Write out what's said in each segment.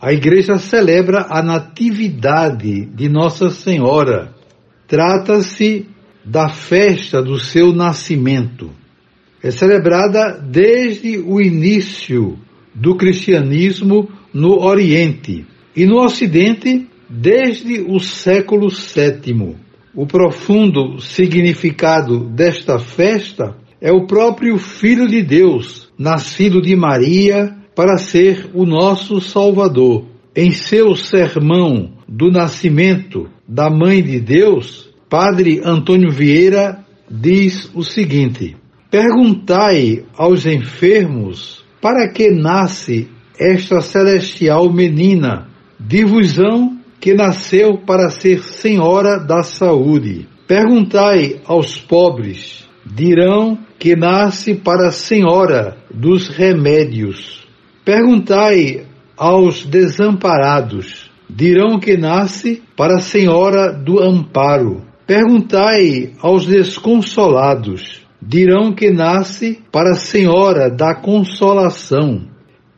a igreja celebra a Natividade de Nossa Senhora. Trata-se da festa do seu nascimento. É celebrada desde o início do cristianismo no Oriente e no Ocidente desde o século VII. O profundo significado desta festa é o próprio Filho de Deus, nascido de Maria para ser o nosso Salvador. Em seu sermão do nascimento da Mãe de Deus, Padre Antônio Vieira diz o seguinte: Perguntai aos enfermos para que nasce esta celestial menina, divusão que nasceu para ser senhora da saúde. Perguntai aos pobres, dirão que nasce para senhora dos remédios. Perguntai aos desamparados, dirão que nasce para a Senhora do Amparo. Perguntai aos desconsolados, dirão que nasce para a Senhora da Consolação.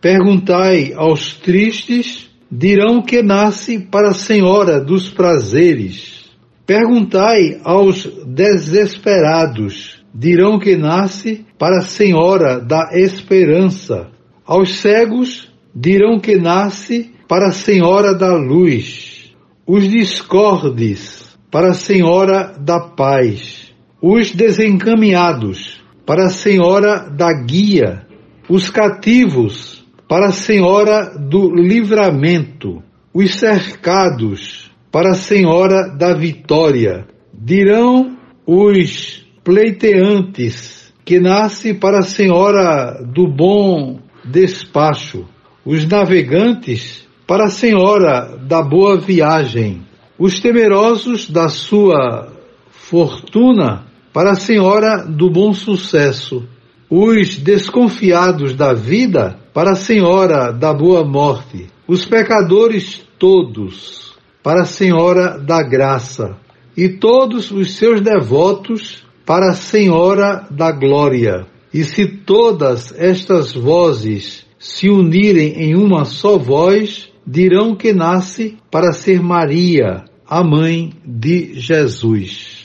Perguntai aos tristes, dirão que nasce para a Senhora dos Prazeres. Perguntai aos desesperados, dirão que nasce para a Senhora da Esperança. Aos cegos dirão que nasce para a Senhora da Luz, os discordes para a Senhora da Paz, os desencaminhados para a Senhora da Guia, os cativos para a Senhora do Livramento, os cercados para a Senhora da Vitória. Dirão os pleiteantes que nasce para a Senhora do Bom despacho, os navegantes para a senhora da boa viagem, os temerosos da sua fortuna para a senhora do bom sucesso, os desconfiados da vida para a senhora da boa morte, os pecadores todos para a senhora da graça, e todos os seus devotos para a senhora da glória. E se todas estas vozes se unirem em uma só voz, dirão que nasce para ser Maria, a mãe de Jesus.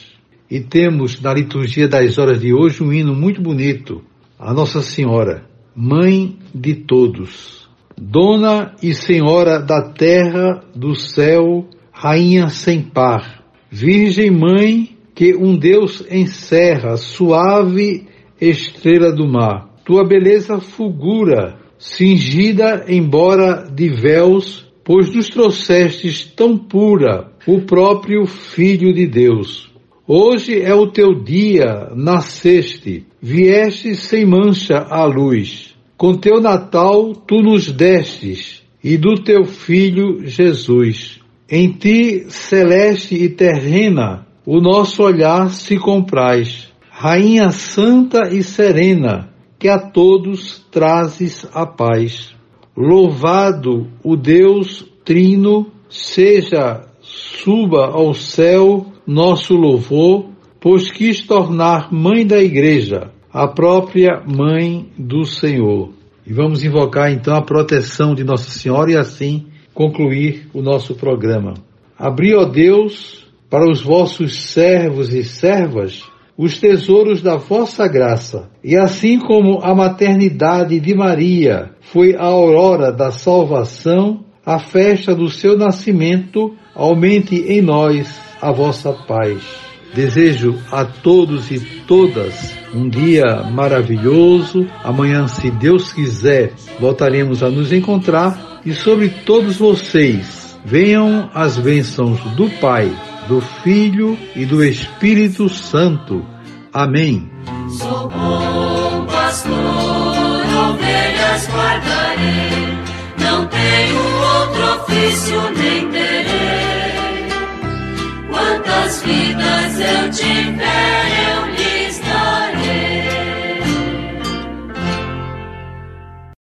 E temos na liturgia das horas de hoje um hino muito bonito, a Nossa Senhora, Mãe de todos, Dona e Senhora da terra, do céu, Rainha sem par, Virgem Mãe que um Deus encerra, suave estrela do mar. Tua beleza fulgura, cingida embora de véus, pois nos trouxestes tão pura o próprio Filho de Deus. Hoje é o teu dia, nasceste, vieste sem mancha à luz. Com teu Natal tu nos destes, e do teu Filho Jesus. Em ti, celeste e terrena, o nosso olhar se compraz Rainha Santa e Serena, que a todos trazes a paz. Louvado o Deus Trino, seja, suba ao céu nosso louvor, pois quis tornar mãe da Igreja, a própria mãe do Senhor. E vamos invocar então a proteção de Nossa Senhora e assim concluir o nosso programa. Abri, ó Deus, para os vossos servos e servas os tesouros da vossa graça. E assim como a maternidade de Maria foi a aurora da salvação, a festa do seu nascimento aumente em nós a vossa paz. Desejo a todos e todas um dia maravilhoso. Amanhã, se Deus quiser, voltaremos a nos encontrar e sobre todos vocês venham as bênçãos do Pai do Filho e do Espírito Santo. Amém. Sou bom pastor, ovelhas guardarei, não tenho outro ofício nem terei. Quantas vidas eu tiver.